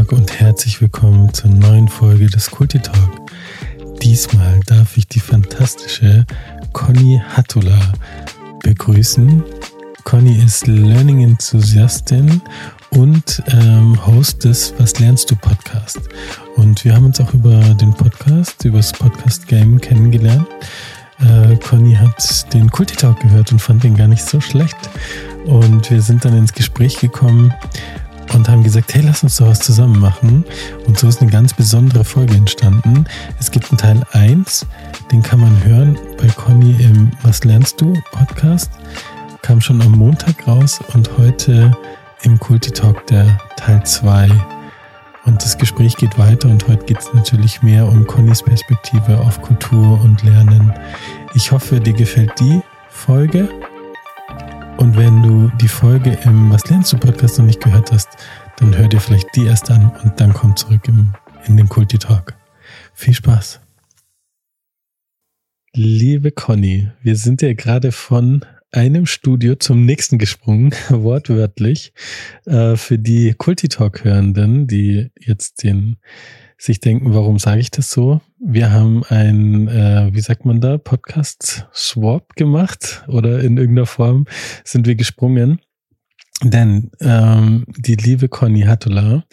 Tag und herzlich willkommen zur neuen Folge des Kulti Talk. Diesmal darf ich die fantastische Conny Hattula begrüßen. Conny ist Learning Enthusiastin und ähm, Host des Was lernst du Podcast. Und wir haben uns auch über den Podcast, über das Podcast Game kennengelernt. Äh, Conny hat den Kulti Talk gehört und fand den gar nicht so schlecht. Und wir sind dann ins Gespräch gekommen und haben gesagt, hey, lass uns doch was zusammen machen. Und so ist eine ganz besondere Folge entstanden. Es gibt einen Teil 1, den kann man hören bei Conny im Was lernst du Podcast. Kam schon am Montag raus und heute im Kulti Talk der Teil 2. Und das Gespräch geht weiter und heute geht es natürlich mehr um Connys Perspektive auf Kultur und Lernen. Ich hoffe, dir gefällt die Folge und wenn du die Folge im Was lernst du Podcast noch nicht gehört hast, dann hör dir vielleicht die erst an und dann komm zurück im, in den Kulti Talk. Viel Spaß. Liebe Conny, wir sind ja gerade von einem Studio zum nächsten gesprungen, wortwörtlich, äh, für die Kulti Talk Hörenden, die jetzt den sich denken, warum sage ich das so? Wir haben ein, äh, wie sagt man da, Podcast-Swap gemacht oder in irgendeiner Form sind wir gesprungen. Denn ähm, die liebe Conny Hattula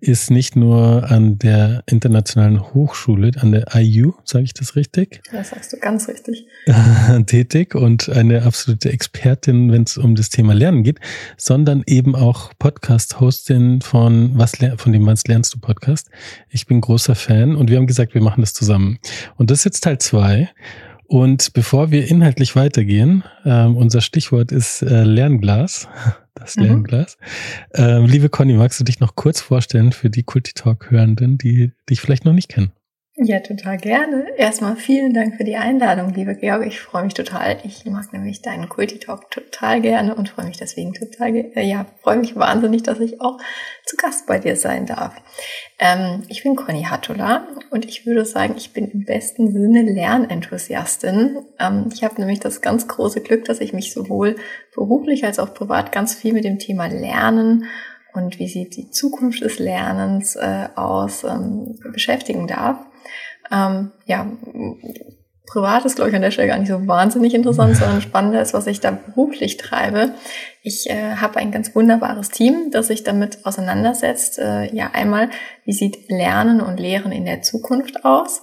ist nicht nur an der Internationalen Hochschule, an der IU, sage ich das richtig? Das sagst du ganz richtig. tätig und eine absolute Expertin, wenn es um das Thema Lernen geht, sondern eben auch Podcast-Hostin von was von dem Was lernst du Podcast. Ich bin großer Fan und wir haben gesagt, wir machen das zusammen. Und das ist jetzt Teil zwei. Und bevor wir inhaltlich weitergehen, äh, unser Stichwort ist äh, Lernglas das Lernglas. Mhm. Ähm, liebe Conny, magst du dich noch kurz vorstellen für die Kulti Talk Hörenden, die dich vielleicht noch nicht kennen? Ja, total gerne. Erstmal vielen Dank für die Einladung, liebe Georg. Ich freue mich total. Ich mag nämlich deinen Kulti-Talk total gerne und freue mich deswegen total, äh, ja, freue mich wahnsinnig, dass ich auch zu Gast bei dir sein darf. Ähm, ich bin Conny Hattula und ich würde sagen, ich bin im besten Sinne Lernenthusiastin. Ähm, ich habe nämlich das ganz große Glück, dass ich mich sowohl beruflich als auch privat ganz viel mit dem Thema Lernen und wie sieht die Zukunft des Lernens äh, aus ähm, beschäftigen darf. Ähm, ja, privat ist, glaube ich, an der Stelle gar nicht so wahnsinnig interessant, sondern spannender ist, was ich da beruflich treibe. Ich äh, habe ein ganz wunderbares Team, das sich damit auseinandersetzt. Äh, ja, einmal, wie sieht Lernen und Lehren in der Zukunft aus?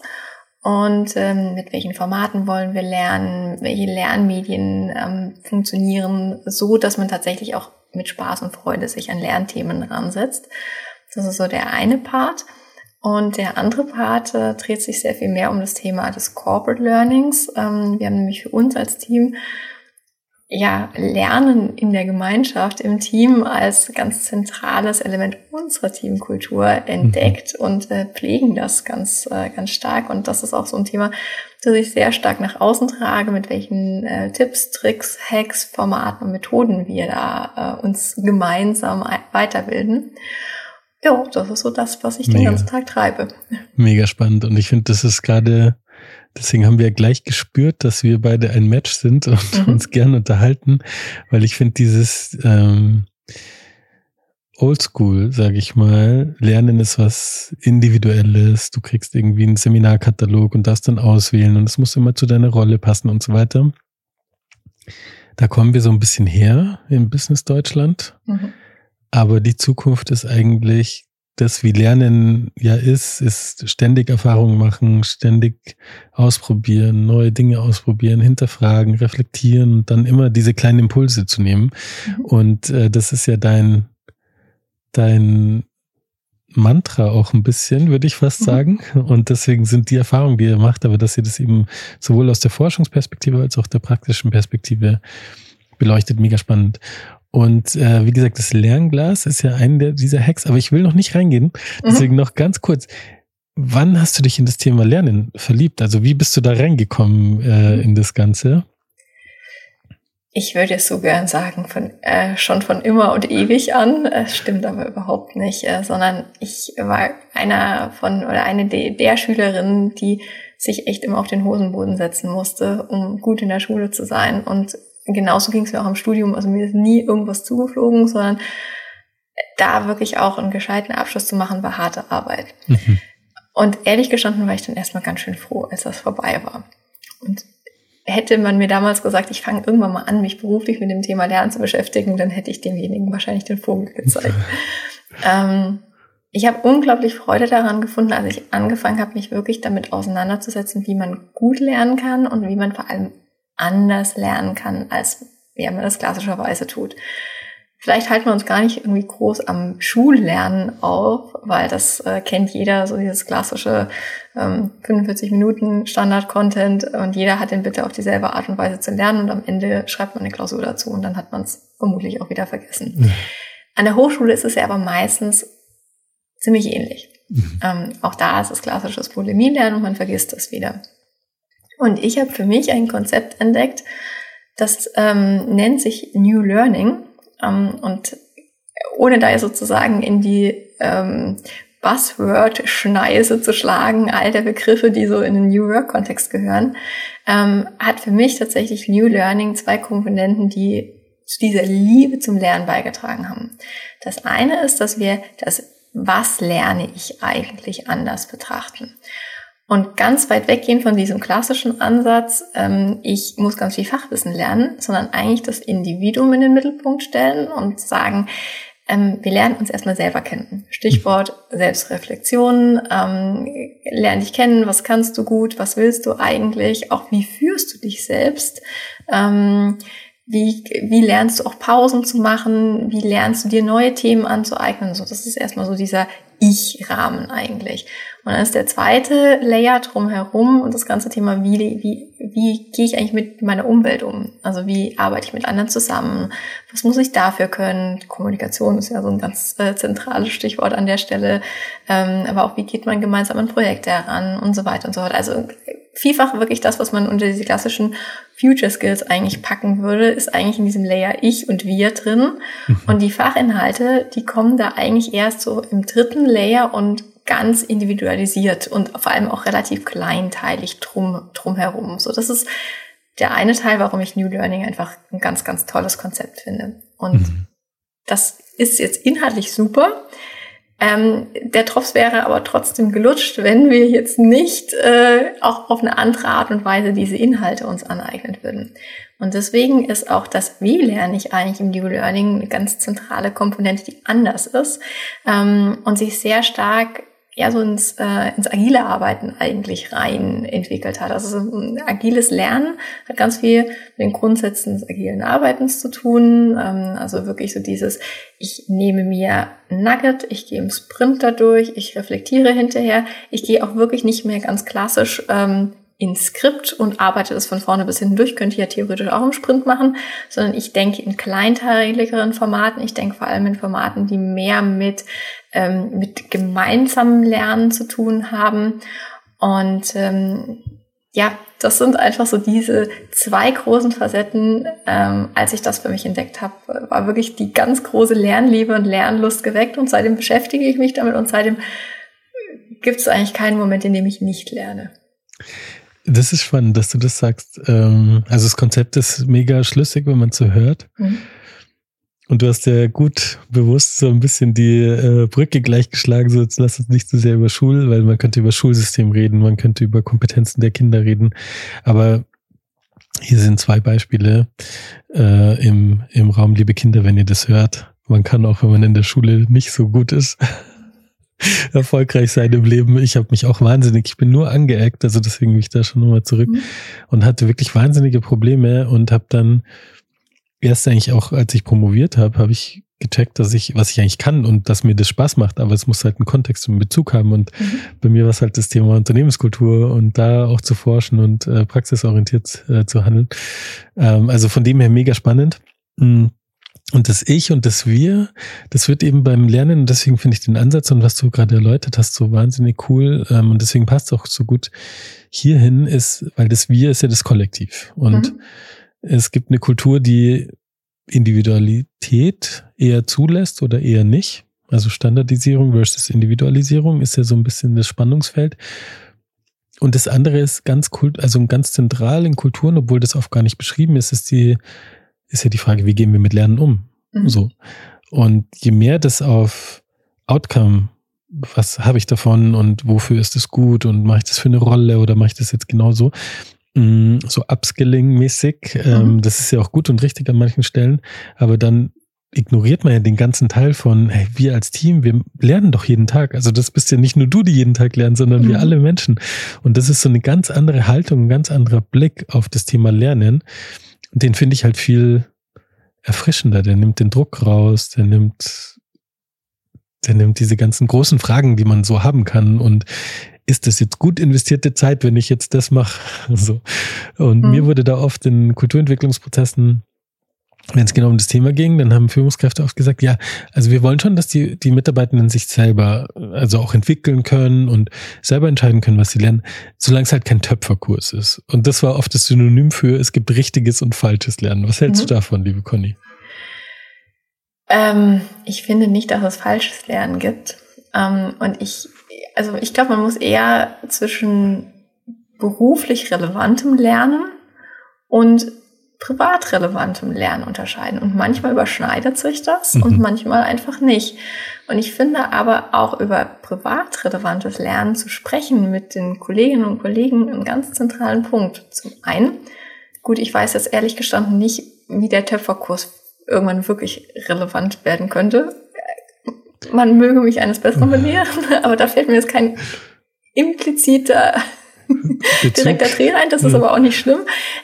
Und ähm, mit welchen Formaten wollen wir lernen? Welche Lernmedien ähm, funktionieren so, dass man tatsächlich auch mit Spaß und Freude sich an Lernthemen ransetzt? Das ist so der eine Part. Und der andere Part äh, dreht sich sehr viel mehr um das Thema des Corporate Learnings. Ähm, wir haben nämlich für uns als Team ja Lernen in der Gemeinschaft, im Team als ganz zentrales Element unserer Teamkultur entdeckt mhm. und äh, pflegen das ganz, äh, ganz stark. Und das ist auch so ein Thema, das ich sehr stark nach außen trage, mit welchen äh, Tipps, Tricks, Hacks, Formaten und Methoden wir da äh, uns gemeinsam weiterbilden ja, das ist so das, was ich Mega. den ganzen Tag treibe. Mega spannend. Und ich finde, das ist gerade, deswegen haben wir gleich gespürt, dass wir beide ein Match sind und mhm. uns gern unterhalten, weil ich finde dieses ähm, Oldschool, sage ich mal, Lernen ist was Individuelles. Du kriegst irgendwie einen Seminarkatalog und darfst dann auswählen und es muss immer zu deiner Rolle passen und so weiter. Da kommen wir so ein bisschen her im Business Deutschland. Mhm. Aber die Zukunft ist eigentlich das, wie Lernen ja ist, ist ständig Erfahrungen machen, ständig ausprobieren, neue Dinge ausprobieren, hinterfragen, reflektieren und dann immer diese kleinen Impulse zu nehmen. Mhm. Und äh, das ist ja dein, dein Mantra auch ein bisschen, würde ich fast mhm. sagen. Und deswegen sind die Erfahrungen, die ihr macht, aber dass ihr das eben sowohl aus der Forschungsperspektive als auch der praktischen Perspektive beleuchtet, mega spannend. Und äh, wie gesagt, das Lernglas ist ja ein der, dieser Hacks, aber ich will noch nicht reingehen. Deswegen mhm. noch ganz kurz. Wann hast du dich in das Thema Lernen verliebt? Also wie bist du da reingekommen äh, in das Ganze? Ich würde es so gern sagen, von, äh, schon von immer und ewig an. Es stimmt aber überhaupt nicht, äh, sondern ich war einer von oder eine de, der Schülerinnen, die sich echt immer auf den Hosenboden setzen musste, um gut in der Schule zu sein und genauso ging es mir auch im Studium. Also mir ist nie irgendwas zugeflogen, sondern da wirklich auch einen gescheiten Abschluss zu machen, war harte Arbeit. Mhm. Und ehrlich gestanden war ich dann erstmal ganz schön froh, als das vorbei war. Und hätte man mir damals gesagt, ich fange irgendwann mal an, mich beruflich mit dem Thema Lernen zu beschäftigen, dann hätte ich demjenigen wahrscheinlich den Vogel gezeigt. ähm, ich habe unglaublich Freude daran gefunden, als ich angefangen habe, mich wirklich damit auseinanderzusetzen, wie man gut lernen kann und wie man vor allem anders lernen kann, als wie man das klassischerweise tut. Vielleicht halten wir uns gar nicht irgendwie groß am Schullernen auf, weil das äh, kennt jeder, so dieses klassische ähm, 45 Minuten Standard-Content und jeder hat den bitte auf dieselbe Art und Weise zu lernen und am Ende schreibt man eine Klausur dazu und dann hat man es vermutlich auch wieder vergessen. Ja. An der Hochschule ist es ja aber meistens ziemlich ähnlich. Mhm. Ähm, auch da ist es klassisches Bulimie-Lernen und man vergisst das wieder. Und ich habe für mich ein Konzept entdeckt, das ähm, nennt sich New Learning. Ähm, und ohne da sozusagen in die ähm, Buzzword-Schneise zu schlagen, all der Begriffe, die so in den New Work-Kontext gehören, ähm, hat für mich tatsächlich New Learning zwei Komponenten, die zu dieser Liebe zum Lernen beigetragen haben. Das eine ist, dass wir das was lerne ich eigentlich anders betrachten. Und ganz weit weggehen von diesem klassischen Ansatz, ähm, ich muss ganz viel Fachwissen lernen, sondern eigentlich das Individuum in den Mittelpunkt stellen und sagen, ähm, wir lernen uns erstmal selber kennen. Stichwort Selbstreflexion, ähm, lern dich kennen, was kannst du gut, was willst du eigentlich, auch wie führst du dich selbst. Ähm, wie, wie lernst du auch Pausen zu machen? Wie lernst du dir neue Themen anzueignen? So, das ist erstmal so dieser Ich-Rahmen eigentlich. Und dann ist der zweite Layer drumherum und das ganze Thema, wie, wie, wie gehe ich eigentlich mit meiner Umwelt um? Also wie arbeite ich mit anderen zusammen? Was muss ich dafür können? Kommunikation ist ja so ein ganz äh, zentrales Stichwort an der Stelle. Ähm, aber auch, wie geht man gemeinsam an Projekte heran und so weiter und so fort. Also vielfach wirklich das, was man unter diese klassischen Future Skills eigentlich packen würde, ist eigentlich in diesem Layer Ich und Wir drin. Mhm. Und die Fachinhalte, die kommen da eigentlich erst so im dritten Layer und ganz individualisiert und vor allem auch relativ kleinteilig drum, drumherum. So, das ist der eine Teil, warum ich New Learning einfach ein ganz, ganz tolles Konzept finde. Und mhm. das ist jetzt inhaltlich super. Ähm, der Drops wäre aber trotzdem gelutscht, wenn wir jetzt nicht äh, auch auf eine andere Art und Weise diese Inhalte uns aneignen würden. Und deswegen ist auch das, wie lerne ich eigentlich im New Learning, eine ganz zentrale Komponente, die anders ist ähm, und sich sehr stark ja so ins, äh, ins agile Arbeiten eigentlich rein entwickelt hat. Also ein agiles Lernen hat ganz viel mit den Grundsätzen des agilen Arbeitens zu tun. Ähm, also wirklich so dieses, ich nehme mir Nugget, ich gehe im Sprint dadurch, ich reflektiere hinterher. Ich gehe auch wirklich nicht mehr ganz klassisch ähm, ins Skript und arbeite das von vorne bis hinten durch, könnte ich ja theoretisch auch im Sprint machen, sondern ich denke in kleinteiligeren Formaten. Ich denke vor allem in Formaten, die mehr mit ähm, mit gemeinsamem Lernen zu tun haben. Und ähm, ja, das sind einfach so diese zwei großen Facetten. Ähm, als ich das für mich entdeckt habe, war wirklich die ganz große Lernliebe und Lernlust geweckt. Und seitdem beschäftige ich mich damit und seitdem gibt es eigentlich keinen Moment, in dem ich nicht lerne. Das ist spannend, dass du das sagst. Ähm, also das Konzept ist mega schlüssig, wenn man es so hört. Mhm. Und du hast ja gut bewusst so ein bisschen die äh, Brücke gleichgeschlagen, so jetzt lass uns nicht zu so sehr über Schul, weil man könnte über Schulsystem reden, man könnte über Kompetenzen der Kinder reden. Aber hier sind zwei Beispiele äh, im, im Raum, liebe Kinder, wenn ihr das hört. Man kann auch, wenn man in der Schule nicht so gut ist, erfolgreich sein im Leben. Ich habe mich auch wahnsinnig, ich bin nur angeeckt, also deswegen bin ich da schon nochmal zurück mhm. und hatte wirklich wahnsinnige Probleme und habe dann erst eigentlich auch, als ich promoviert habe, habe ich gecheckt, dass ich, was ich eigentlich kann und dass mir das Spaß macht, aber es muss halt einen Kontext und einen Bezug haben. Und mhm. bei mir war es halt das Thema Unternehmenskultur und da auch zu forschen und äh, praxisorientiert äh, zu handeln. Ähm, also von dem her mega spannend. Mm. Und das Ich und das Wir, das wird eben beim Lernen, und deswegen finde ich den Ansatz und was du gerade erläutert hast, so wahnsinnig cool. Ähm, und deswegen passt es auch so gut hierhin, ist, weil das Wir ist ja das Kollektiv. Und mhm es gibt eine Kultur, die Individualität eher zulässt oder eher nicht. Also Standardisierung versus Individualisierung ist ja so ein bisschen das Spannungsfeld. Und das andere ist ganz kult, also ganz zentral in Kulturen, obwohl das oft gar nicht beschrieben ist, ist die, ist ja die Frage, wie gehen wir mit Lernen um? Mhm. So. Und je mehr das auf Outcome, was habe ich davon und wofür ist es gut und mache ich das für eine Rolle oder mache ich das jetzt genauso, mm, so Upskilling-mäßig, ähm, mhm. das ist ja auch gut und richtig an manchen Stellen, aber dann ignoriert man ja den ganzen Teil von, hey, wir als Team, wir lernen doch jeden Tag. Also das bist ja nicht nur du, die jeden Tag lernen, sondern mhm. wir alle Menschen. Und das ist so eine ganz andere Haltung, ein ganz anderer Blick auf das Thema Lernen. Den finde ich halt viel erfrischender. Der nimmt den Druck raus, der nimmt, der nimmt diese ganzen großen Fragen, die man so haben kann. Und ist das jetzt gut investierte Zeit, wenn ich jetzt das mache? So. Und mhm. mir wurde da oft in Kulturentwicklungsprozessen wenn es genau um das Thema ging, dann haben Führungskräfte oft gesagt, ja, also wir wollen schon, dass die, die Mitarbeitenden sich selber, also auch entwickeln können und selber entscheiden können, was sie lernen, solange es halt kein Töpferkurs ist. Und das war oft das Synonym für, es gibt richtiges und falsches Lernen. Was hältst mhm. du davon, liebe Conny? Ähm, ich finde nicht, dass es falsches Lernen gibt. Ähm, und ich, also ich glaube, man muss eher zwischen beruflich relevantem Lernen und privat relevantem Lernen unterscheiden. Und manchmal überschneidet sich das mhm. und manchmal einfach nicht. Und ich finde aber auch über privat relevantes Lernen zu sprechen mit den Kolleginnen und Kollegen einen ganz zentralen Punkt. Zum einen, gut, ich weiß jetzt ehrlich gestanden nicht, wie der Töpferkurs irgendwann wirklich relevant werden könnte. Man möge mich eines Besseren belehren, aber da fällt mir jetzt kein impliziter direkter Dreh ein, das ist aber auch nicht schlimm.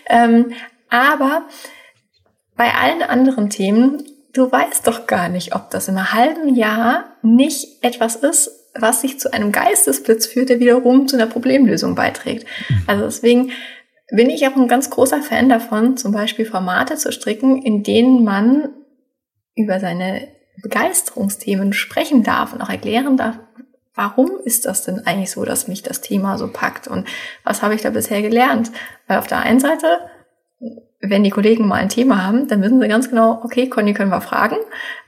Ähm, aber bei allen anderen Themen, du weißt doch gar nicht, ob das in einem halben Jahr nicht etwas ist, was sich zu einem Geistesblitz führt, der wiederum zu einer Problemlösung beiträgt. Also deswegen bin ich auch ein ganz großer Fan davon, zum Beispiel Formate zu stricken, in denen man über seine Begeisterungsthemen sprechen darf und auch erklären darf, warum ist das denn eigentlich so, dass mich das Thema so packt und was habe ich da bisher gelernt? Weil auf der einen Seite wenn die Kollegen mal ein Thema haben, dann wissen sie ganz genau, okay, Conny können wir fragen.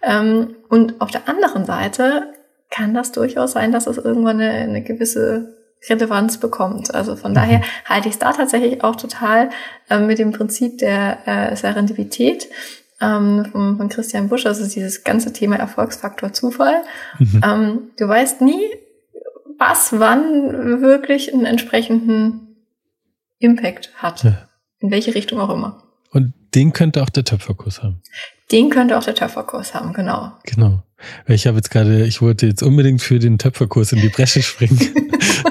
Ähm, und auf der anderen Seite kann das durchaus sein, dass es irgendwann eine, eine gewisse Relevanz bekommt. Also von daher mhm. halte ich es da tatsächlich auch total äh, mit dem Prinzip der äh, Serendipität ähm, von, von Christian Busch, also dieses ganze Thema Erfolgsfaktor Zufall. Mhm. Ähm, du weißt nie, was wann wirklich einen entsprechenden Impact hat. Ja. In welche Richtung auch immer. Den könnte auch der Töpferkurs haben. Den könnte auch der Töpferkurs haben, genau. Genau. Ich habe jetzt gerade, ich wollte jetzt unbedingt für den Töpferkurs in die Bresche springen,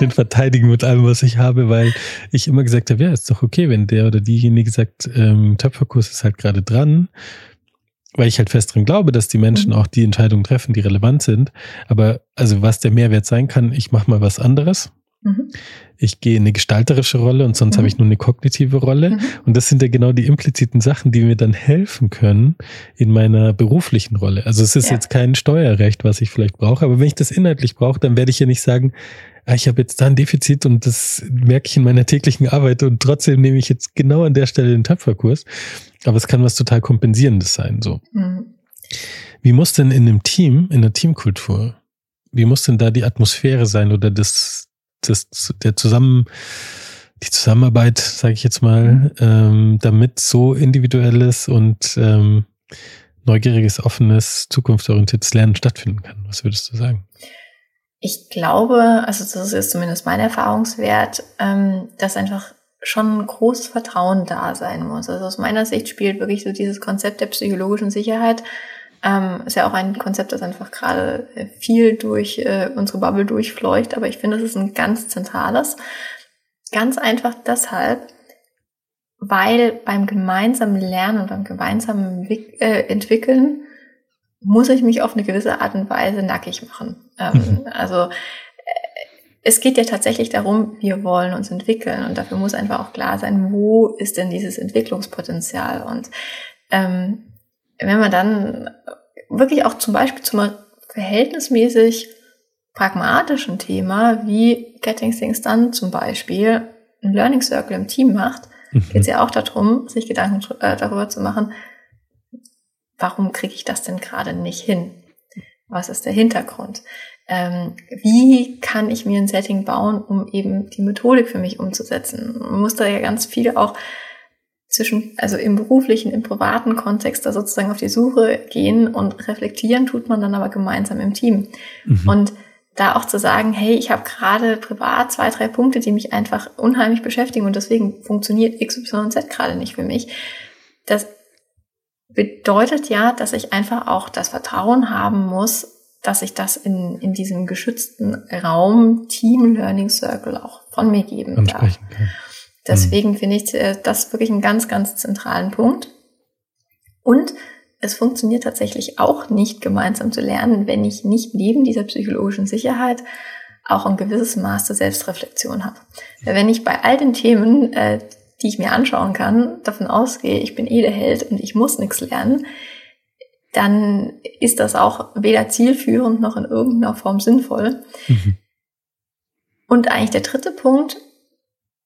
den verteidigen mit allem, was ich habe, weil ich immer gesagt habe, ja, ist doch okay, wenn der oder diejenige sagt, ähm, Töpferkurs ist halt gerade dran, weil ich halt fest dran glaube, dass die Menschen mhm. auch die Entscheidungen treffen, die relevant sind. Aber also was der Mehrwert sein kann, ich mache mal was anderes Mhm. Ich gehe in eine gestalterische Rolle und sonst mhm. habe ich nur eine kognitive Rolle. Mhm. Und das sind ja genau die impliziten Sachen, die mir dann helfen können in meiner beruflichen Rolle. Also es ist ja. jetzt kein Steuerrecht, was ich vielleicht brauche, aber wenn ich das inhaltlich brauche, dann werde ich ja nicht sagen, ah, ich habe jetzt da ein Defizit und das merke ich in meiner täglichen Arbeit und trotzdem nehme ich jetzt genau an der Stelle den Töpferkurs. Aber es kann was total Kompensierendes sein. So. Mhm. Wie muss denn in einem Team, in der Teamkultur, wie muss denn da die Atmosphäre sein oder das, das, der Zusammen, die Zusammenarbeit, sage ich jetzt mal, ähm, damit so individuelles und ähm, neugieriges, offenes, zukunftsorientiertes Lernen stattfinden kann. Was würdest du sagen? Ich glaube, also das ist zumindest mein Erfahrungswert, ähm, dass einfach schon ein großes Vertrauen da sein muss. Also aus meiner Sicht spielt wirklich so dieses Konzept der psychologischen Sicherheit ähm, ist ja auch ein Konzept, das einfach gerade äh, viel durch äh, unsere Bubble durchfleucht, aber ich finde, es ist ein ganz zentrales. Ganz einfach deshalb, weil beim gemeinsamen Lernen und beim gemeinsamen äh, Entwickeln muss ich mich auf eine gewisse Art und Weise nackig machen. Ähm, mhm. Also äh, es geht ja tatsächlich darum, wir wollen uns entwickeln und dafür muss einfach auch klar sein, wo ist denn dieses Entwicklungspotenzial und ähm, wenn man dann wirklich auch zum Beispiel zum verhältnismäßig pragmatischen Thema wie Getting Things Done zum Beispiel ein Learning Circle im Team macht, mhm. geht es ja auch darum, sich Gedanken äh, darüber zu machen, warum kriege ich das denn gerade nicht hin? Was ist der Hintergrund? Ähm, wie kann ich mir ein Setting bauen, um eben die Methodik für mich umzusetzen? Man muss da ja ganz viel auch zwischen, also im beruflichen, im privaten Kontext da sozusagen auf die Suche gehen und reflektieren tut man dann aber gemeinsam im Team. Mhm. Und da auch zu sagen, hey, ich habe gerade privat zwei, drei Punkte, die mich einfach unheimlich beschäftigen und deswegen funktioniert XYZ gerade nicht für mich. Das bedeutet ja, dass ich einfach auch das Vertrauen haben muss, dass ich das in, in diesem geschützten Raum Team Learning Circle auch von mir geben darf. Kann. Deswegen finde ich äh, das wirklich einen ganz, ganz zentralen Punkt. Und es funktioniert tatsächlich auch nicht gemeinsam zu lernen, wenn ich nicht neben dieser psychologischen Sicherheit auch ein gewisses Maß der Selbstreflexion habe. Wenn ich bei all den Themen, äh, die ich mir anschauen kann, davon ausgehe, ich bin eh der Held und ich muss nichts lernen, dann ist das auch weder zielführend noch in irgendeiner Form sinnvoll. Mhm. Und eigentlich der dritte Punkt,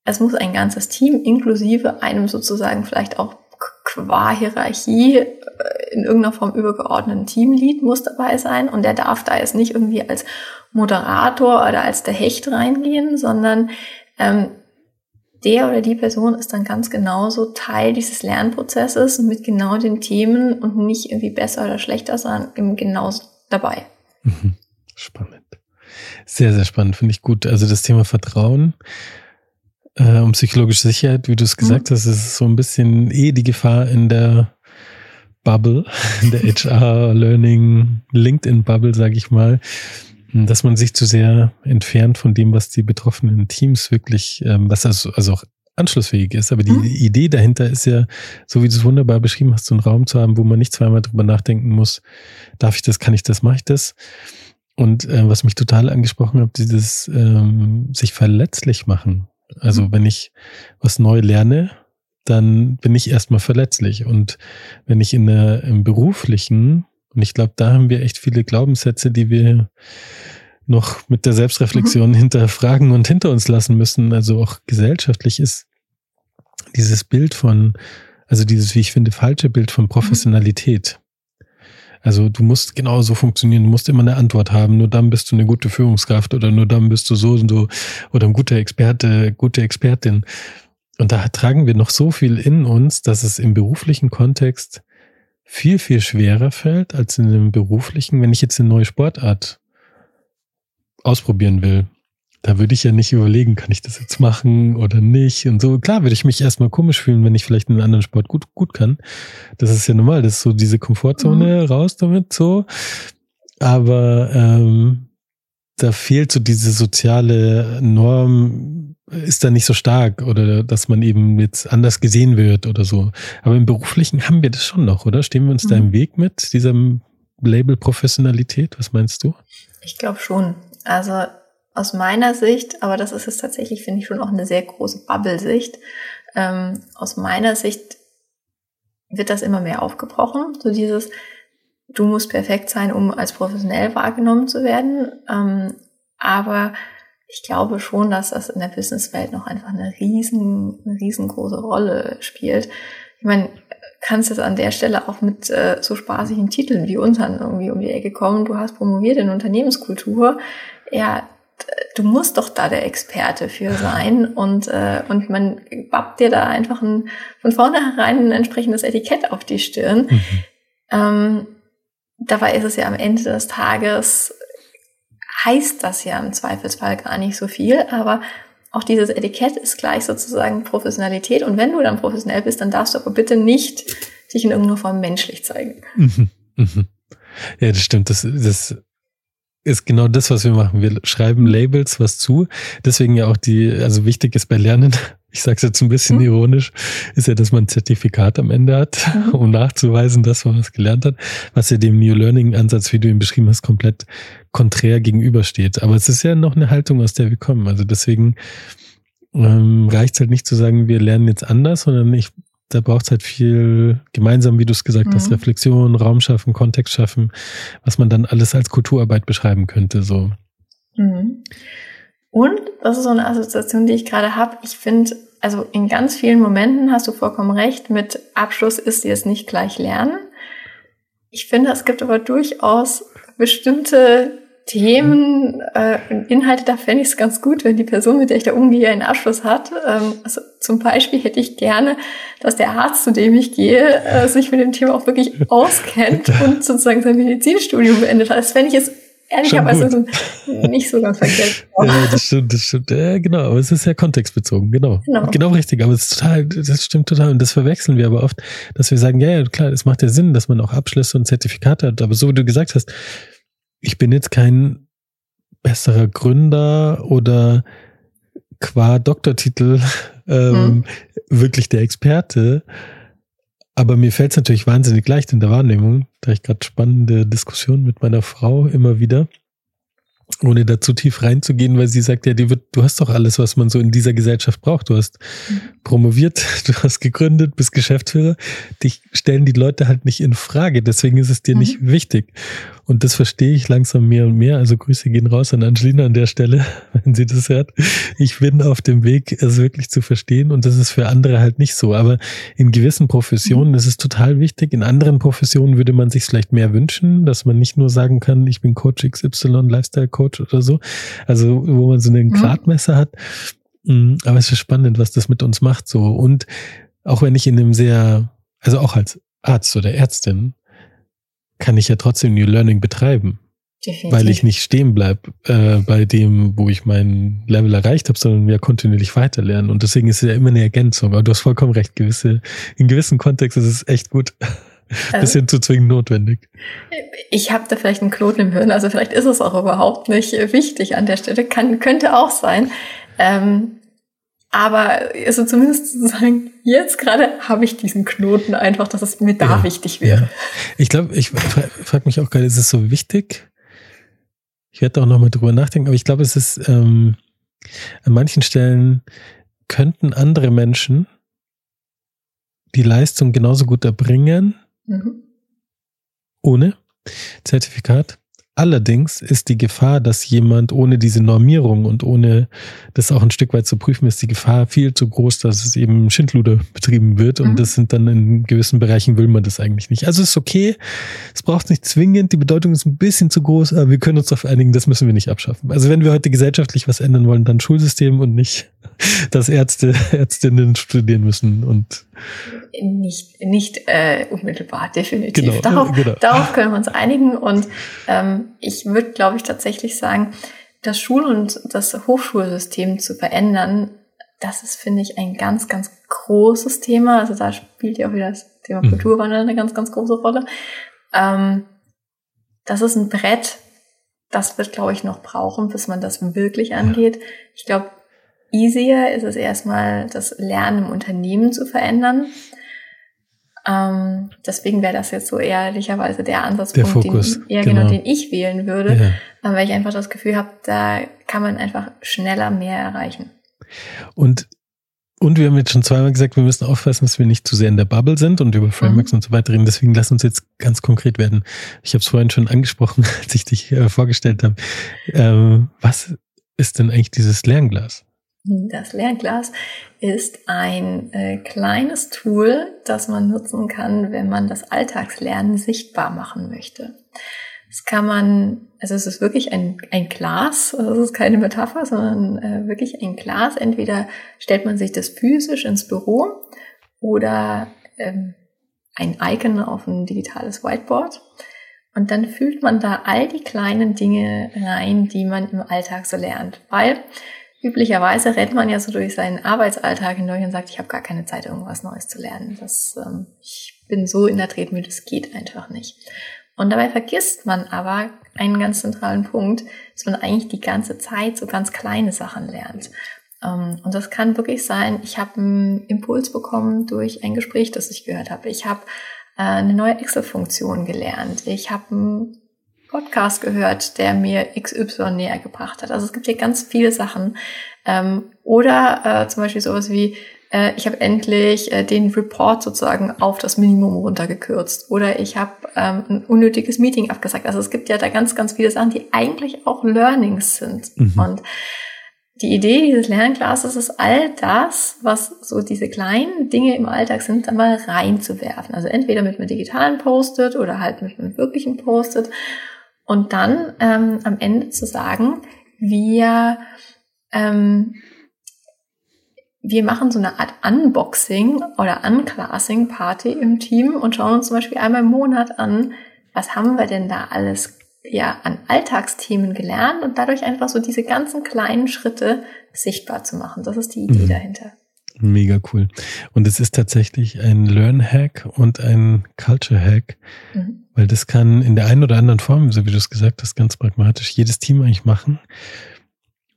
es muss ein ganzes Team inklusive einem sozusagen vielleicht auch qua Hierarchie äh, in irgendeiner Form übergeordneten Teamlead muss dabei sein und der darf da jetzt nicht irgendwie als Moderator oder als der Hecht reingehen, sondern ähm, der oder die Person ist dann ganz genauso Teil dieses Lernprozesses mit genau den Themen und nicht irgendwie besser oder schlechter, sondern eben genauso dabei. Spannend. Sehr, sehr spannend, finde ich gut. Also das Thema Vertrauen äh, um psychologische Sicherheit, wie du es gesagt mhm. hast, ist so ein bisschen eh die Gefahr in der Bubble, in der HR Learning LinkedIn Bubble, sage ich mal, dass man sich zu sehr entfernt von dem, was die betroffenen Teams wirklich, ähm, was also, also auch anschlussfähig ist. Aber die mhm. Idee dahinter ist ja, so wie du es wunderbar beschrieben hast, so einen Raum zu haben, wo man nicht zweimal drüber nachdenken muss, darf ich das, kann ich das, mache ich das. Und äh, was mich total angesprochen hat, dieses ähm, sich verletzlich machen. Also mhm. wenn ich was neu lerne, dann bin ich erstmal verletzlich. Und wenn ich in der, im beruflichen, und ich glaube, da haben wir echt viele Glaubenssätze, die wir noch mit der Selbstreflexion mhm. hinterfragen und hinter uns lassen müssen. Also auch gesellschaftlich ist dieses Bild von, also dieses, wie ich finde, falsche Bild von Professionalität. Also du musst genau so funktionieren, du musst immer eine Antwort haben, nur dann bist du eine gute Führungskraft oder nur dann bist du so und so oder ein guter Experte, gute Expertin. Und da tragen wir noch so viel in uns, dass es im beruflichen Kontext viel, viel schwerer fällt als in einem beruflichen, wenn ich jetzt eine neue Sportart ausprobieren will da würde ich ja nicht überlegen, kann ich das jetzt machen oder nicht und so. Klar würde ich mich erstmal komisch fühlen, wenn ich vielleicht einen anderen Sport gut, gut kann. Das ist ja normal, das ist so diese Komfortzone mhm. raus damit so. Aber ähm, da fehlt so diese soziale Norm, ist da nicht so stark oder dass man eben jetzt anders gesehen wird oder so. Aber im Beruflichen haben wir das schon noch, oder? Stehen wir uns mhm. da im Weg mit diesem Label Professionalität? Was meinst du? Ich glaube schon. Also aus meiner Sicht, aber das ist es tatsächlich, finde ich, schon auch eine sehr große Bubble-Sicht. Ähm, aus meiner Sicht wird das immer mehr aufgebrochen. So dieses, du musst perfekt sein, um als professionell wahrgenommen zu werden. Ähm, aber ich glaube schon, dass das in der Businesswelt noch einfach eine riesen, eine riesengroße Rolle spielt. Ich meine, kannst jetzt an der Stelle auch mit äh, so spaßigen Titeln wie unseren irgendwie um die Ecke kommen. Du hast promoviert in Unternehmenskultur. Ja, du musst doch da der Experte für sein und, äh, und man bappt dir da einfach ein, von vornherein ein entsprechendes Etikett auf die Stirn. Mhm. Ähm, dabei ist es ja am Ende des Tages, heißt das ja im Zweifelsfall gar nicht so viel, aber auch dieses Etikett ist gleich sozusagen Professionalität und wenn du dann professionell bist, dann darfst du aber bitte nicht dich in irgendeiner Form menschlich zeigen. Mhm. Mhm. Ja, das stimmt. Das, das ist genau das, was wir machen. Wir schreiben Labels was zu. Deswegen ja auch die, also wichtig ist bei Lernen, ich sage es jetzt ein bisschen mhm. ironisch, ist ja, dass man ein Zertifikat am Ende hat, mhm. um nachzuweisen, dass man was gelernt hat, was ja dem New Learning Ansatz, wie du ihn beschrieben hast, komplett konträr gegenübersteht. Aber es ist ja noch eine Haltung, aus der wir kommen. Also deswegen ähm, reicht es halt nicht zu sagen, wir lernen jetzt anders, sondern ich da braucht es halt viel gemeinsam, wie du es gesagt mhm. hast, Reflexion, Raum schaffen, Kontext schaffen, was man dann alles als Kulturarbeit beschreiben könnte. So. Mhm. Und das ist so eine Assoziation, die ich gerade habe. Ich finde, also in ganz vielen Momenten hast du vollkommen recht, mit Abschluss ist jetzt nicht gleich Lernen. Ich finde, es gibt aber durchaus bestimmte Themen, äh, Inhalte, da fände ich es ganz gut, wenn die Person, mit der ich da umgehe, einen Abschluss hat. Ähm, also zum Beispiel hätte ich gerne, dass der Arzt, zu dem ich gehe, äh, sich mit dem Thema auch wirklich auskennt und sozusagen sein Medizinstudium beendet hat. Das fände ich jetzt ehrlicherweise nicht so ganz verkehrt. ja, das stimmt, das stimmt. Ja, genau, aber es ist ja kontextbezogen, genau. Genau, genau richtig, aber es ist total, das stimmt total. Und das verwechseln wir aber oft, dass wir sagen, ja, ja, klar, es macht ja Sinn, dass man auch Abschlüsse und Zertifikate hat. Aber so wie du gesagt hast, ich bin jetzt kein besserer Gründer oder qua Doktortitel ähm, hm. wirklich der Experte. Aber mir fällt es natürlich wahnsinnig leicht in der Wahrnehmung. Da ich gerade spannende Diskussionen mit meiner Frau immer wieder ohne da zu tief reinzugehen, weil sie sagt, ja, wird, du hast doch alles, was man so in dieser Gesellschaft braucht. Du hast mhm. promoviert, du hast gegründet, bist Geschäftsführer. Dich stellen die Leute halt nicht in Frage. Deswegen ist es dir mhm. nicht wichtig. Und das verstehe ich langsam mehr und mehr. Also Grüße gehen raus an Angelina an der Stelle, wenn sie das hört. Ich bin auf dem Weg, es wirklich zu verstehen. Und das ist für andere halt nicht so. Aber in gewissen Professionen mhm. ist es total wichtig. In anderen Professionen würde man sich vielleicht mehr wünschen, dass man nicht nur sagen kann, ich bin Coach XY, Lifestyle Coach oder so. Also, wo man so einen mhm. Gradmesser hat. Mm, aber es ist spannend, was das mit uns macht, so. Und auch wenn ich in einem sehr, also auch als Arzt oder Ärztin, kann ich ja trotzdem New Learning betreiben. Definitiv. Weil ich nicht stehen bleib äh, bei dem, wo ich mein Level erreicht habe, sondern ja kontinuierlich weiterlernen. Und deswegen ist es ja immer eine Ergänzung. Aber du hast vollkommen recht, gewisse, in gewissen Kontext ist es echt gut. Also, bisschen zu zwingend notwendig. Ich habe da vielleicht einen Knoten im Hirn, also vielleicht ist es auch überhaupt nicht wichtig an der Stelle. Kann, könnte auch sein. Ähm, aber also zumindest zu sagen, jetzt gerade habe ich diesen Knoten einfach, dass es mir da ja, wichtig wäre. Ja. Ich glaube, ich frage frag mich auch gerade, ist es so wichtig? Ich werde auch nochmal drüber nachdenken, aber ich glaube, es ist ähm, an manchen Stellen könnten andere Menschen die Leistung genauso gut erbringen, mhm. ohne Zertifikat, Allerdings ist die Gefahr, dass jemand ohne diese Normierung und ohne das auch ein Stück weit zu prüfen, ist die Gefahr viel zu groß, dass es eben Schindluder betrieben wird. Und mhm. das sind dann in gewissen Bereichen will man das eigentlich nicht. Also ist okay. Es braucht nicht zwingend. Die Bedeutung ist ein bisschen zu groß, aber wir können uns darauf einigen, das müssen wir nicht abschaffen. Also wenn wir heute gesellschaftlich was ändern wollen, dann Schulsystem und nicht, dass Ärzte, Ärztinnen studieren müssen und nicht, nicht äh, unmittelbar, definitiv. Genau, darauf, genau. darauf können wir uns einigen. Und ähm, ich würde, glaube ich, tatsächlich sagen, das Schul- und das Hochschulsystem zu verändern, das ist, finde ich, ein ganz, ganz großes Thema. Also da spielt ja auch wieder das Thema mhm. Kulturwandel eine ganz, ganz große Rolle. Ähm, das ist ein Brett, das wird, glaube ich, noch brauchen, bis man das wirklich angeht. Ich glaube, easier ist es erstmal, das Lernen im Unternehmen zu verändern. Ähm, deswegen wäre das jetzt so ehrlicherweise der Ansatzpunkt, der Fokus, den, ja, genau. genau. den ich wählen würde, ja. Ähm, weil ich einfach das Gefühl habe, da kann man einfach schneller mehr erreichen. Und und wir haben jetzt schon zweimal gesagt, wir müssen aufpassen, dass wir nicht zu sehr in der Bubble sind und über Frameworks mhm. und so weiter reden. Deswegen lass uns jetzt ganz konkret werden. Ich habe es vorhin schon angesprochen, als ich dich äh, vorgestellt habe. Ähm, was ist denn eigentlich dieses Lernglas? Das Lernglas ist ein äh, kleines Tool, das man nutzen kann, wenn man das Alltagslernen sichtbar machen möchte. Das kann man, also es ist wirklich ein, ein Glas, also es ist keine Metapher, sondern äh, wirklich ein Glas. Entweder stellt man sich das physisch ins Büro oder ähm, ein Icon auf ein digitales Whiteboard. Und dann fühlt man da all die kleinen Dinge rein, die man im Alltag so lernt. Weil üblicherweise rennt man ja so durch seinen Arbeitsalltag hindurch und sagt, ich habe gar keine Zeit, irgendwas Neues zu lernen. Das, ähm, ich bin so in der Tretmühle, das geht einfach nicht. Und dabei vergisst man aber einen ganz zentralen Punkt, dass man eigentlich die ganze Zeit so ganz kleine Sachen lernt. Ähm, und das kann wirklich sein, ich habe einen Impuls bekommen durch ein Gespräch, das ich gehört habe. Ich habe äh, eine neue Excel-Funktion gelernt. Ich habe einen Podcast gehört, der mir XY näher gebracht hat. Also es gibt hier ganz viele Sachen. Ähm, oder äh, zum Beispiel sowas wie, äh, ich habe endlich äh, den Report sozusagen auf das Minimum runtergekürzt. Oder ich habe ähm, ein unnötiges Meeting abgesagt. Also es gibt ja da ganz, ganz viele Sachen, die eigentlich auch Learnings sind. Mhm. Und die Idee dieses Lernglases ist all das, was so diese kleinen Dinge im Alltag sind, dann mal reinzuwerfen. Also entweder mit einem digitalen Post-it oder halt mit einem wirklichen Post-it und dann ähm, am Ende zu sagen, wir, ähm, wir machen so eine Art Unboxing oder Unclassing Party im Team und schauen uns zum Beispiel einmal im Monat an, was haben wir denn da alles ja an Alltagsthemen gelernt und dadurch einfach so diese ganzen kleinen Schritte sichtbar zu machen. Das ist die Idee mhm. dahinter. Mega cool. Und es ist tatsächlich ein Learn-Hack und ein Culture-Hack, mhm. weil das kann in der einen oder anderen Form, so wie du es gesagt hast, ganz pragmatisch jedes Team eigentlich machen.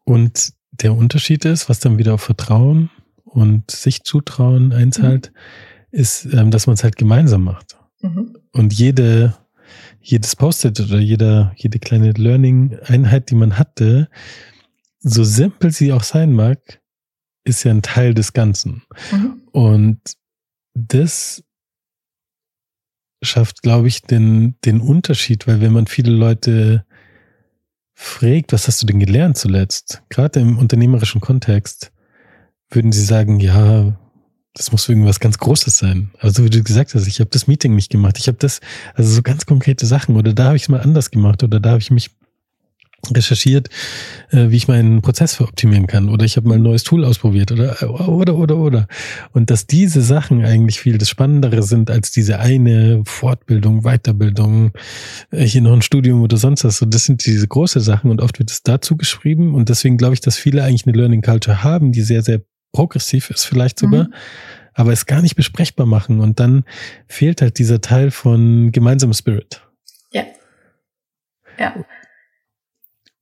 Und der Unterschied ist, was dann wieder auf Vertrauen und sich zutrauen einzahlt, mhm. ist, ähm, dass man es halt gemeinsam macht. Mhm. Und jede, jedes Post-it oder jeder, jede kleine Learning-Einheit, die man hatte, so simpel sie auch sein mag, ist ja ein Teil des Ganzen. Mhm. Und das schafft, glaube ich, den, den Unterschied, weil wenn man viele Leute fragt, was hast du denn gelernt zuletzt? Gerade im unternehmerischen Kontext würden sie sagen, ja, das muss irgendwas ganz Großes sein. Also wie du gesagt hast, ich habe das Meeting nicht gemacht. Ich habe das, also so ganz konkrete Sachen oder da habe ich es mal anders gemacht oder da habe ich mich recherchiert, äh, wie ich meinen Prozess optimieren kann oder ich habe mal ein neues Tool ausprobiert oder oder oder oder und dass diese Sachen eigentlich viel das Spannendere sind als diese eine Fortbildung, Weiterbildung, äh, hier noch ein Studium oder sonst was. Und das sind diese große Sachen und oft wird es dazu geschrieben und deswegen glaube ich, dass viele eigentlich eine Learning Culture haben, die sehr sehr progressiv ist vielleicht sogar. Mhm aber es gar nicht besprechbar machen. Und dann fehlt halt dieser Teil von gemeinsamem Spirit. Ja. Ja.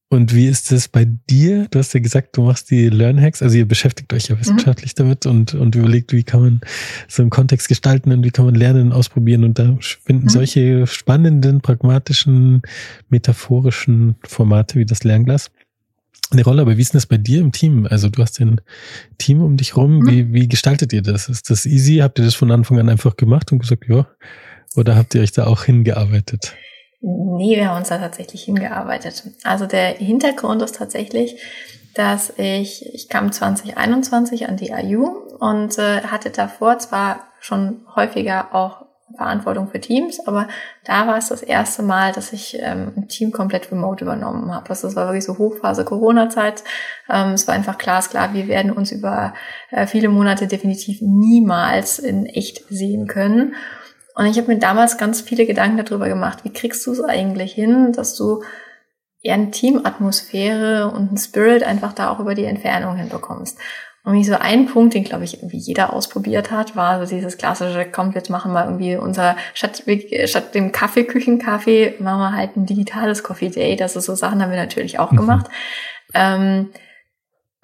Und wie ist es bei dir? Du hast ja gesagt, du machst die Learn-Hacks, also ihr beschäftigt euch ja wissenschaftlich mhm. damit und, und überlegt, wie kann man so einen Kontext gestalten und wie kann man lernen, ausprobieren und da finden mhm. solche spannenden, pragmatischen, metaphorischen Formate wie das Lernglas eine Rolle. Aber wie ist denn das bei dir im Team? Also du hast ein Team um dich rum. Mhm. Wie, wie gestaltet ihr das? Ist das easy? Habt ihr das von Anfang an einfach gemacht und gesagt, ja? Oder habt ihr euch da auch hingearbeitet? Nee, wir haben uns da tatsächlich hingearbeitet. Also der Hintergrund ist tatsächlich, dass ich, ich kam 2021 an die IU und äh, hatte davor zwar schon häufiger auch Verantwortung für Teams, aber da war es das erste Mal, dass ich ähm, ein Team komplett remote übernommen habe. Also das war wirklich so Hochphase Corona-Zeit. Ähm, es war einfach glasklar, wir werden uns über äh, viele Monate definitiv niemals in echt sehen können. Und ich habe mir damals ganz viele Gedanken darüber gemacht, wie kriegst du es eigentlich hin, dass du eher eine Teamatmosphäre und ein Spirit einfach da auch über die Entfernung hinbekommst. Und wie so ein Punkt, den glaube ich irgendwie jeder ausprobiert hat, war so dieses klassische, komm, jetzt machen wir irgendwie unser, statt, statt dem Kaffee, Küchenkaffee, machen wir halt ein digitales Coffee Day. Das ist so Sachen haben wir natürlich auch mhm. gemacht. Ähm,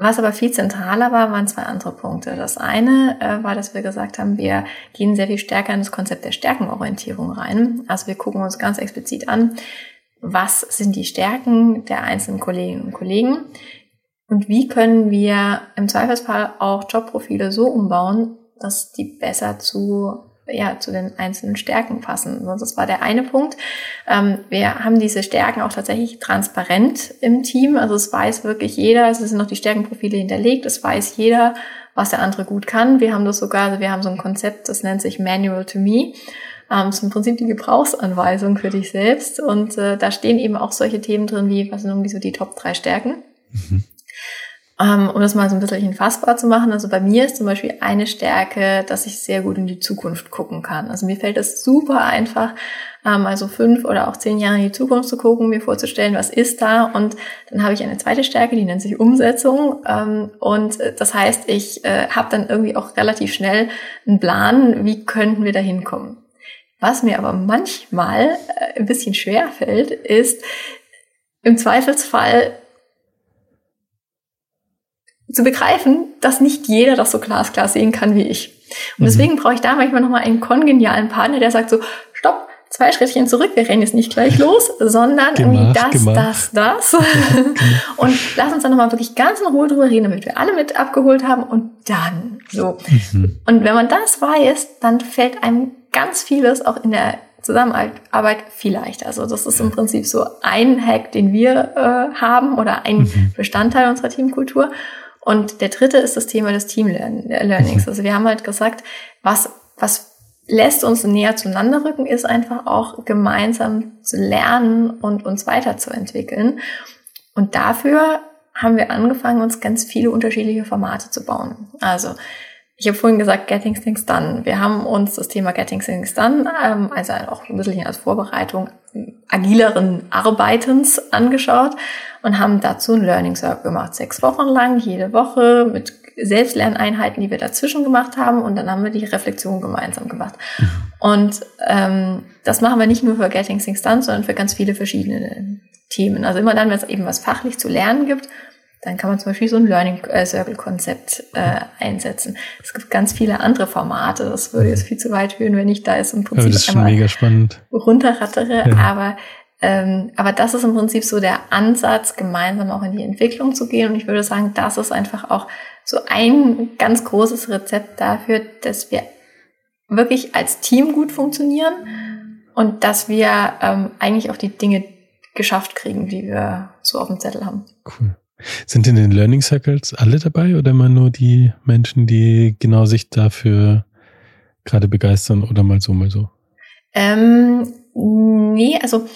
was aber viel zentraler war, waren zwei andere Punkte. Das eine äh, war, dass wir gesagt haben, wir gehen sehr viel stärker in das Konzept der Stärkenorientierung rein. Also wir gucken uns ganz explizit an, was sind die Stärken der einzelnen Kolleginnen und Kollegen und wie können wir im Zweifelsfall auch Jobprofile so umbauen, dass die besser zu ja, zu den einzelnen Stärken passen. Das war der eine Punkt. Ähm, wir haben diese Stärken auch tatsächlich transparent im Team. Also es weiß wirklich jeder, es sind noch die Stärkenprofile hinterlegt, es weiß jeder, was der andere gut kann. Wir haben das sogar, also wir haben so ein Konzept, das nennt sich Manual to Me. Ähm, das ist im Prinzip die Gebrauchsanweisung für dich selbst. Und äh, da stehen eben auch solche Themen drin wie, was sind irgendwie so die Top drei Stärken? Mhm. Ähm, um das mal so ein bisschen fassbar zu machen. Also bei mir ist zum Beispiel eine Stärke, dass ich sehr gut in die Zukunft gucken kann. Also mir fällt es super einfach, ähm, also fünf oder auch zehn Jahre in die Zukunft zu gucken, mir vorzustellen, was ist da. Und dann habe ich eine zweite Stärke, die nennt sich Umsetzung. Ähm, und äh, das heißt, ich äh, habe dann irgendwie auch relativ schnell einen Plan, wie könnten wir da hinkommen. Was mir aber manchmal äh, ein bisschen schwer fällt, ist im Zweifelsfall zu begreifen, dass nicht jeder das so glasklar sehen kann wie ich. Und mhm. deswegen brauche ich da manchmal nochmal einen kongenialen Partner, der sagt so, stopp, zwei Schrittchen zurück, wir rennen jetzt nicht gleich los, sondern gemacht, irgendwie das, gemacht. das, das. und lass uns dann nochmal wirklich ganz in Ruhe drüber reden, damit wir alle mit abgeholt haben und dann so. Mhm. Und wenn man das weiß, dann fällt einem ganz vieles auch in der Zusammenarbeit viel leichter. Also das ist im Prinzip so ein Hack, den wir äh, haben oder ein mhm. Bestandteil unserer Teamkultur. Und der dritte ist das Thema des Team-Learnings. Also wir haben halt gesagt, was, was lässt uns näher zueinander rücken, ist einfach auch gemeinsam zu lernen und uns weiterzuentwickeln. Und dafür haben wir angefangen, uns ganz viele unterschiedliche Formate zu bauen. Also ich habe vorhin gesagt, Getting Things Done. Wir haben uns das Thema Getting Things Done, ähm, also auch ein bisschen als Vorbereitung agileren Arbeitens angeschaut und haben dazu ein Learning Circle gemacht. Sechs Wochen lang, jede Woche mit Selbstlerneinheiten, die wir dazwischen gemacht haben und dann haben wir die Reflexion gemeinsam gemacht. Mhm. Und ähm, das machen wir nicht nur für Getting Things Done, sondern für ganz viele verschiedene Themen. Also immer dann, wenn es eben was fachlich zu lernen gibt, dann kann man zum Beispiel so ein Learning äh, Circle Konzept äh, einsetzen. Es gibt ganz viele andere Formate. Das würde jetzt viel zu weit führen, wenn ich da jetzt im Prinzip spannend. runterrattere. Ja. Aber ähm, aber das ist im Prinzip so der Ansatz, gemeinsam auch in die Entwicklung zu gehen. Und ich würde sagen, das ist einfach auch so ein ganz großes Rezept dafür, dass wir wirklich als Team gut funktionieren und dass wir ähm, eigentlich auch die Dinge geschafft kriegen, die wir so auf dem Zettel haben. Cool. Sind in den Learning Circles alle dabei oder immer nur die Menschen, die genau sich dafür gerade begeistern oder mal so, mal so? Ähm, nee, also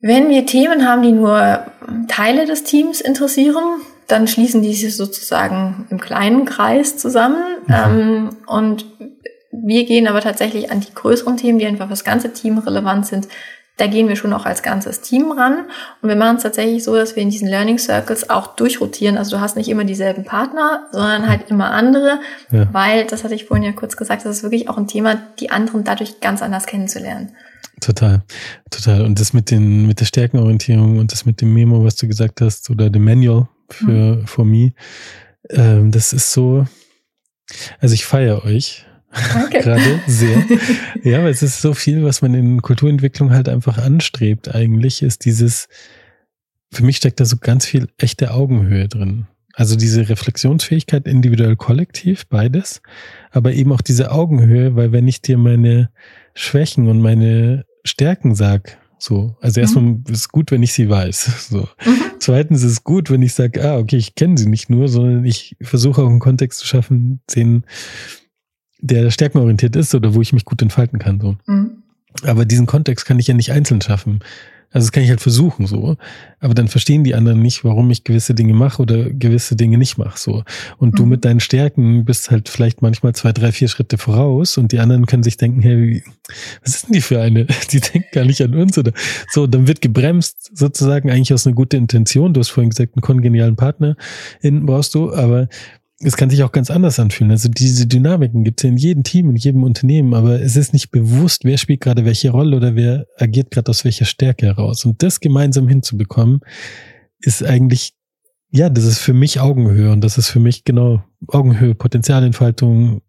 wenn wir Themen haben, die nur Teile des Teams interessieren, dann schließen die sich sozusagen im kleinen Kreis zusammen. Ähm, und wir gehen aber tatsächlich an die größeren Themen, die einfach für das ganze Team relevant sind, da gehen wir schon auch als ganzes Team ran. Und wir machen es tatsächlich so, dass wir in diesen Learning Circles auch durchrotieren. Also du hast nicht immer dieselben Partner, sondern halt immer andere, ja. weil, das hatte ich vorhin ja kurz gesagt, das ist wirklich auch ein Thema, die anderen dadurch ganz anders kennenzulernen. Total, total. Und das mit den, mit der Stärkenorientierung und das mit dem Memo, was du gesagt hast, oder dem Manual für, mhm. for me, ähm, das ist so, also ich feiere euch Danke. Gerade sehr. Ja, aber es ist so viel, was man in Kulturentwicklung halt einfach anstrebt. Eigentlich ist dieses, für mich steckt da so ganz viel echte Augenhöhe drin. Also diese Reflexionsfähigkeit individuell kollektiv, beides, aber eben auch diese Augenhöhe, weil wenn ich dir meine Schwächen und meine Stärken sag, so, also erstmal mhm. ist es gut, wenn ich sie weiß. So. Mhm. Zweitens ist es gut, wenn ich sage, ah, okay, ich kenne sie nicht nur, sondern ich versuche auch einen Kontext zu schaffen, den der stärkenorientiert ist oder wo ich mich gut entfalten kann. So. Mhm. Aber diesen Kontext kann ich ja nicht einzeln schaffen. Also das kann ich halt versuchen so, aber dann verstehen die anderen nicht, warum ich gewisse Dinge mache oder gewisse Dinge nicht mache so. Und mhm. du mit deinen Stärken bist halt vielleicht manchmal zwei, drei, vier Schritte voraus und die anderen können sich denken, hey, was ist denn die für eine? Die denkt gar nicht an uns oder so. Dann wird gebremst sozusagen eigentlich aus einer guten Intention. Du hast vorhin gesagt, einen kongenialen Partner in brauchst du, aber es kann sich auch ganz anders anfühlen. Also diese Dynamiken gibt es ja in jedem Team, in jedem Unternehmen, aber es ist nicht bewusst, wer spielt gerade welche Rolle oder wer agiert gerade aus welcher Stärke heraus. Und das gemeinsam hinzubekommen, ist eigentlich, ja, das ist für mich Augenhöhe und das ist für mich genau Augenhöhe, Potenzialentfaltung,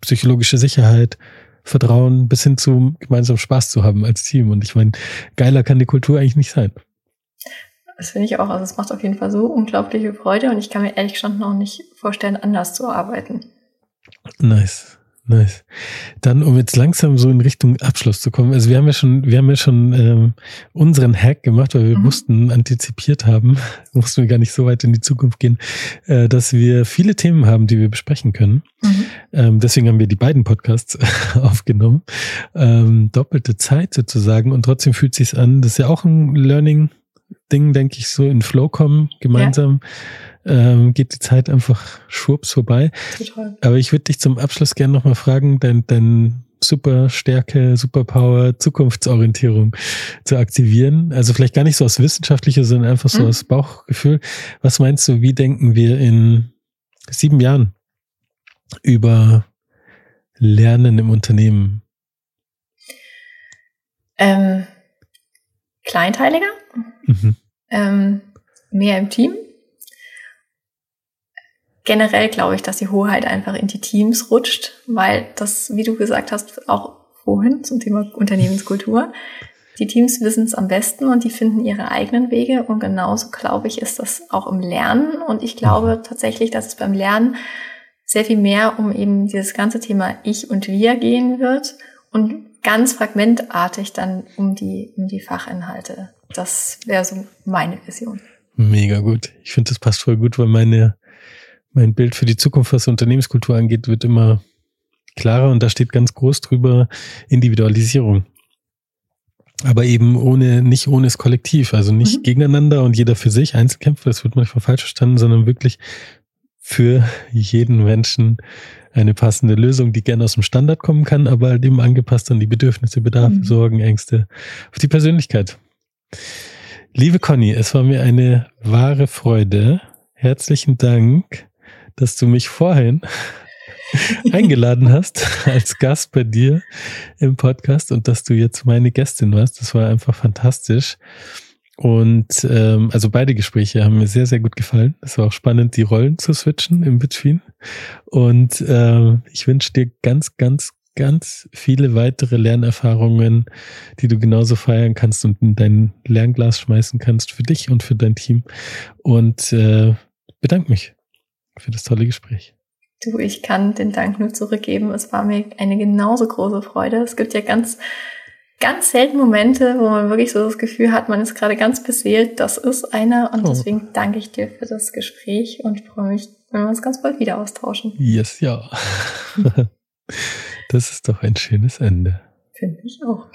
psychologische Sicherheit, Vertrauen bis hin zu gemeinsam Spaß zu haben als Team. Und ich meine, geiler kann die Kultur eigentlich nicht sein. Das finde ich auch. Also es macht auf jeden Fall so unglaubliche Freude und ich kann mir ehrlich gesagt noch nicht vorstellen, anders zu arbeiten. Nice. Nice. Dann, um jetzt langsam so in Richtung Abschluss zu kommen. Also wir haben ja schon, wir haben ja schon ähm, unseren Hack gemacht, weil wir mhm. wussten, antizipiert haben, mussten wir gar nicht so weit in die Zukunft gehen, äh, dass wir viele Themen haben, die wir besprechen können. Mhm. Ähm, deswegen haben wir die beiden Podcasts aufgenommen. Ähm, doppelte Zeit sozusagen und trotzdem fühlt sich an, das ist ja auch ein Learning Ding, denke ich, so in Flow kommen, gemeinsam. Ja. Ähm, geht die Zeit einfach schwupps vorbei. Total. Aber ich würde dich zum Abschluss gerne nochmal fragen, dein, dein Superstärke, Superpower, Zukunftsorientierung zu aktivieren. Also vielleicht gar nicht so aus wissenschaftlicher, sondern einfach so mhm. aus Bauchgefühl. Was meinst du, wie denken wir in sieben Jahren über Lernen im Unternehmen? Ähm, kleinteiliger, mhm. ähm, mehr im Team. Generell glaube ich, dass die Hoheit einfach in die Teams rutscht, weil das, wie du gesagt hast, auch vorhin zum Thema Unternehmenskultur, die Teams wissen es am besten und die finden ihre eigenen Wege und genauso glaube ich, ist das auch im Lernen und ich glaube tatsächlich, dass es beim Lernen sehr viel mehr um eben dieses ganze Thema Ich und Wir gehen wird und ganz fragmentartig dann um die, um die Fachinhalte. Das wäre so meine Vision. Mega gut. Ich finde, das passt voll gut, weil meine, mein Bild für die Zukunft, was Unternehmenskultur angeht, wird immer klarer und da steht ganz groß drüber Individualisierung. aber eben ohne, nicht ohne das Kollektiv, also nicht mhm. gegeneinander und jeder für sich Einzelkämpfer, das wird manchmal falsch verstanden, sondern wirklich für jeden Menschen eine passende Lösung, die gerne aus dem Standard kommen kann, aber halt eben angepasst an die Bedürfnisse, Bedarfe, mhm. Sorgen, Ängste, auf die Persönlichkeit. Liebe Conny, es war mir eine wahre Freude. Herzlichen Dank, dass du mich vorhin eingeladen hast als Gast bei dir im Podcast und dass du jetzt meine Gästin warst. Das war einfach fantastisch. Und ähm, also beide Gespräche haben mir sehr, sehr gut gefallen. Es war auch spannend, die Rollen zu switchen im Between. Und äh, ich wünsche dir ganz, ganz, ganz viele weitere Lernerfahrungen, die du genauso feiern kannst und in dein Lernglas schmeißen kannst für dich und für dein Team. Und äh, bedanke mich für das tolle Gespräch. Du, ich kann den Dank nur zurückgeben. Es war mir eine genauso große Freude. Es gibt ja ganz, ganz selten Momente, wo man wirklich so das Gefühl hat, man ist gerade ganz beseelt. Das ist einer. Und oh. deswegen danke ich dir für das Gespräch und freue mich, wenn wir uns ganz bald wieder austauschen. Yes, ja. das ist doch ein schönes Ende. Finde ich auch.